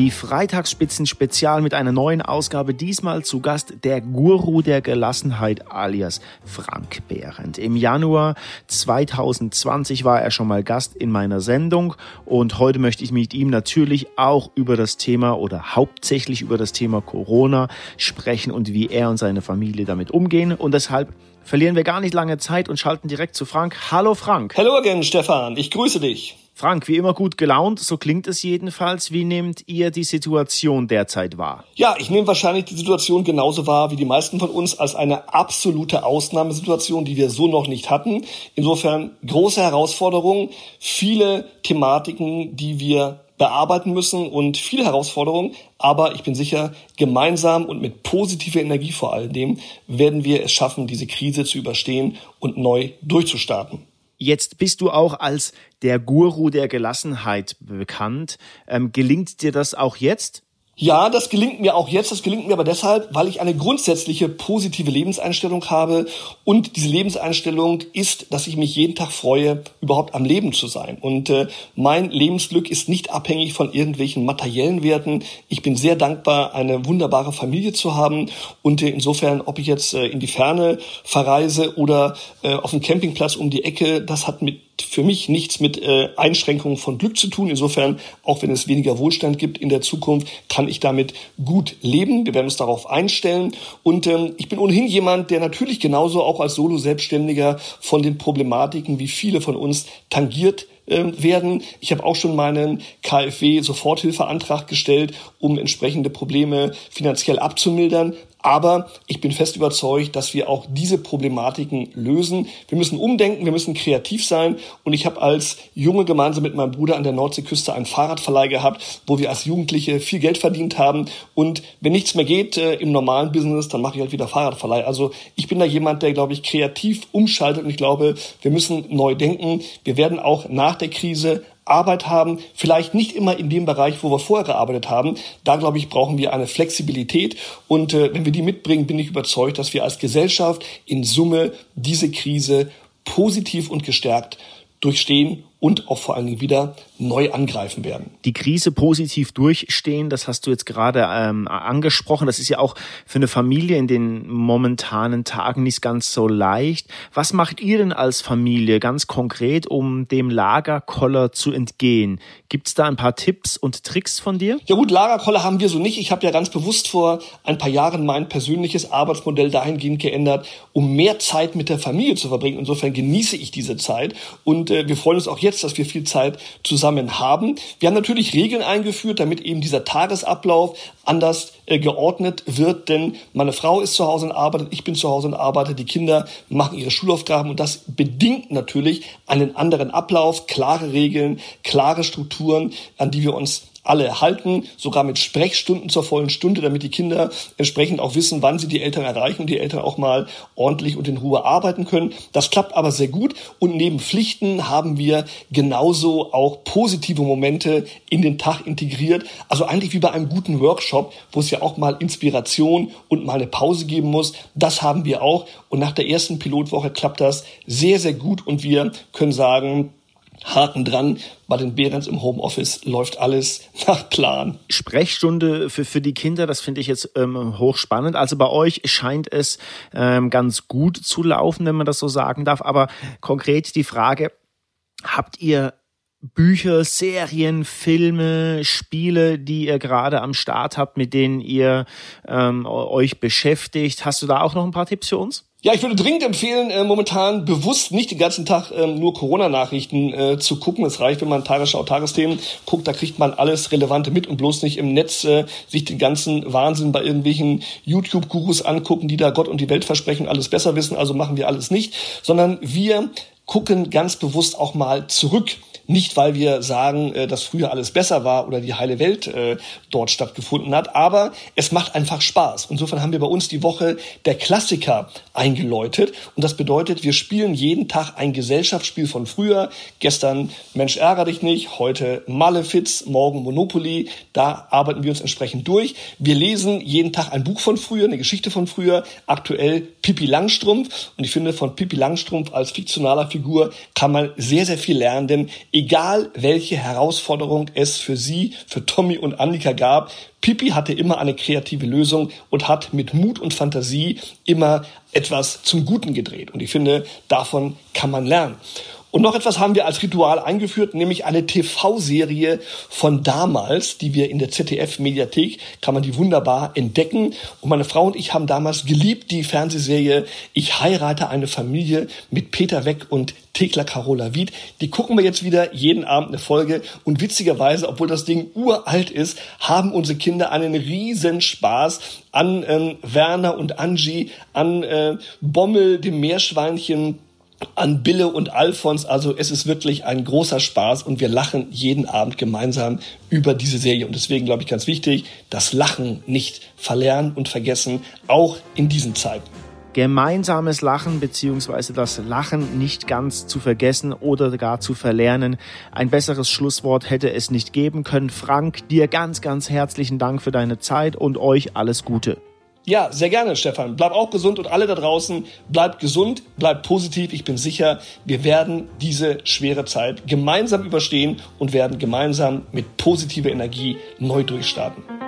Die Freitagsspitzen-Spezial mit einer neuen Ausgabe. Diesmal zu Gast der Guru der Gelassenheit alias Frank Behrendt. Im Januar 2020 war er schon mal Gast in meiner Sendung und heute möchte ich mit ihm natürlich auch über das Thema oder hauptsächlich über das Thema Corona sprechen und wie er und seine Familie damit umgehen. Und deshalb verlieren wir gar nicht lange Zeit und schalten direkt zu Frank. Hallo Frank. Hallo again, Stefan. Ich grüße dich. Frank, wie immer gut gelaunt, so klingt es jedenfalls. Wie nehmt ihr die Situation derzeit wahr? Ja, ich nehme wahrscheinlich die Situation genauso wahr wie die meisten von uns als eine absolute Ausnahmesituation, die wir so noch nicht hatten. Insofern große Herausforderungen, viele Thematiken, die wir bearbeiten müssen und viele Herausforderungen. Aber ich bin sicher, gemeinsam und mit positiver Energie vor allem werden wir es schaffen, diese Krise zu überstehen und neu durchzustarten. Jetzt bist du auch als der Guru der Gelassenheit bekannt. Ähm, gelingt dir das auch jetzt? Ja, das gelingt mir auch jetzt. Das gelingt mir aber deshalb, weil ich eine grundsätzliche positive Lebenseinstellung habe. Und diese Lebenseinstellung ist, dass ich mich jeden Tag freue, überhaupt am Leben zu sein. Und äh, mein Lebensglück ist nicht abhängig von irgendwelchen materiellen Werten. Ich bin sehr dankbar, eine wunderbare Familie zu haben. Und äh, insofern, ob ich jetzt äh, in die Ferne verreise oder äh, auf dem Campingplatz um die Ecke, das hat mit für mich nichts mit äh, Einschränkungen von Glück zu tun. Insofern, auch wenn es weniger Wohlstand gibt in der Zukunft, kann ich damit gut leben. Wir werden uns darauf einstellen. Und ähm, ich bin ohnehin jemand, der natürlich genauso auch als Solo-Selbstständiger von den Problematiken wie viele von uns tangiert ähm, werden. Ich habe auch schon meinen KfW-Soforthilfeantrag gestellt, um entsprechende Probleme finanziell abzumildern. Aber ich bin fest überzeugt, dass wir auch diese Problematiken lösen. Wir müssen umdenken, wir müssen kreativ sein. Und ich habe als Junge gemeinsam mit meinem Bruder an der Nordseeküste einen Fahrradverleih gehabt, wo wir als Jugendliche viel Geld verdient haben. Und wenn nichts mehr geht äh, im normalen Business, dann mache ich halt wieder Fahrradverleih. Also ich bin da jemand, der, glaube ich, kreativ umschaltet. Und ich glaube, wir müssen neu denken. Wir werden auch nach der Krise Arbeit haben, vielleicht nicht immer in dem Bereich, wo wir vorher gearbeitet haben. Da, glaube ich, brauchen wir eine Flexibilität. Und äh, wenn wir die mitbringen, bin ich überzeugt, dass wir als Gesellschaft in Summe diese Krise positiv und gestärkt durchstehen und auch vor allen Dingen wieder neu angreifen werden. Die Krise positiv durchstehen, das hast du jetzt gerade ähm, angesprochen. Das ist ja auch für eine Familie in den momentanen Tagen nicht ganz so leicht. Was macht ihr denn als Familie ganz konkret, um dem Lagerkoller zu entgehen? Gibt es da ein paar Tipps und Tricks von dir? Ja gut, Lagerkoller haben wir so nicht. Ich habe ja ganz bewusst vor ein paar Jahren mein persönliches Arbeitsmodell dahingehend geändert, um mehr Zeit mit der Familie zu verbringen. Insofern genieße ich diese Zeit und äh, wir freuen uns auch jetzt jetzt, dass wir viel Zeit zusammen haben. Wir haben natürlich Regeln eingeführt, damit eben dieser Tagesablauf anders äh, geordnet wird, denn meine Frau ist zu Hause und arbeitet, ich bin zu Hause und arbeite, die Kinder machen ihre Schulaufgaben und das bedingt natürlich einen anderen Ablauf, klare Regeln, klare Strukturen, an die wir uns alle halten, sogar mit Sprechstunden zur vollen Stunde, damit die Kinder entsprechend auch wissen, wann sie die Eltern erreichen und die Eltern auch mal ordentlich und in Ruhe arbeiten können. Das klappt aber sehr gut und neben Pflichten haben wir genauso auch positive Momente in den Tag integriert. Also eigentlich wie bei einem guten Workshop, wo es ja auch mal Inspiration und mal eine Pause geben muss. Das haben wir auch und nach der ersten Pilotwoche klappt das sehr, sehr gut und wir können sagen, Haken dran. Bei den Behrens im Homeoffice läuft alles nach Plan. Sprechstunde für, für die Kinder, das finde ich jetzt ähm, hochspannend. Also bei euch scheint es ähm, ganz gut zu laufen, wenn man das so sagen darf. Aber konkret die Frage, habt ihr Bücher, Serien, Filme, Spiele, die ihr gerade am Start habt, mit denen ihr ähm, euch beschäftigt? Hast du da auch noch ein paar Tipps für uns? Ja, ich würde dringend empfehlen, äh, momentan bewusst nicht den ganzen Tag ähm, nur Corona-Nachrichten äh, zu gucken. Es reicht, wenn man Tagesschau, Tagesthemen guckt, da kriegt man alles Relevante mit und bloß nicht im Netz äh, sich den ganzen Wahnsinn bei irgendwelchen YouTube-Gurus angucken, die da Gott und die Welt versprechen, alles besser wissen. Also machen wir alles nicht, sondern wir gucken ganz bewusst auch mal zurück nicht, weil wir sagen, äh, dass früher alles besser war oder die heile Welt äh, dort stattgefunden hat, aber es macht einfach Spaß. Insofern haben wir bei uns die Woche der Klassiker eingeläutet. Und das bedeutet, wir spielen jeden Tag ein Gesellschaftsspiel von früher. Gestern Mensch ärger dich nicht, heute Malefiz, morgen Monopoly. Da arbeiten wir uns entsprechend durch. Wir lesen jeden Tag ein Buch von früher, eine Geschichte von früher. Aktuell Pippi Langstrumpf. Und ich finde, von Pippi Langstrumpf als fiktionaler Figur kann man sehr, sehr viel lernen, denn egal welche Herausforderung es für sie, für Tommy und Annika gab, Pippi hatte immer eine kreative Lösung und hat mit Mut und Fantasie immer etwas zum Guten gedreht. Und ich finde, davon kann man lernen. Und noch etwas haben wir als Ritual eingeführt, nämlich eine TV-Serie von damals, die wir in der ZDF-Mediathek, kann man die wunderbar entdecken. Und meine Frau und ich haben damals geliebt die Fernsehserie Ich heirate eine Familie mit Peter Weck und Thekla Carola Wied. Die gucken wir jetzt wieder jeden Abend eine Folge. Und witzigerweise, obwohl das Ding uralt ist, haben unsere Kinder einen riesen Spaß an ähm, Werner und Angie, an äh, Bommel, dem Meerschweinchen, an Bille und Alfons. Also es ist wirklich ein großer Spaß und wir lachen jeden Abend gemeinsam über diese Serie. Und deswegen glaube ich ganz wichtig, das Lachen nicht verlernen und vergessen, auch in diesen Zeiten. Gemeinsames Lachen beziehungsweise das Lachen nicht ganz zu vergessen oder gar zu verlernen. Ein besseres Schlusswort hätte es nicht geben können. Frank, dir ganz, ganz herzlichen Dank für deine Zeit und euch alles Gute. Ja, sehr gerne, Stefan. Bleib auch gesund und alle da draußen, bleibt gesund, bleibt positiv. Ich bin sicher, wir werden diese schwere Zeit gemeinsam überstehen und werden gemeinsam mit positiver Energie neu durchstarten.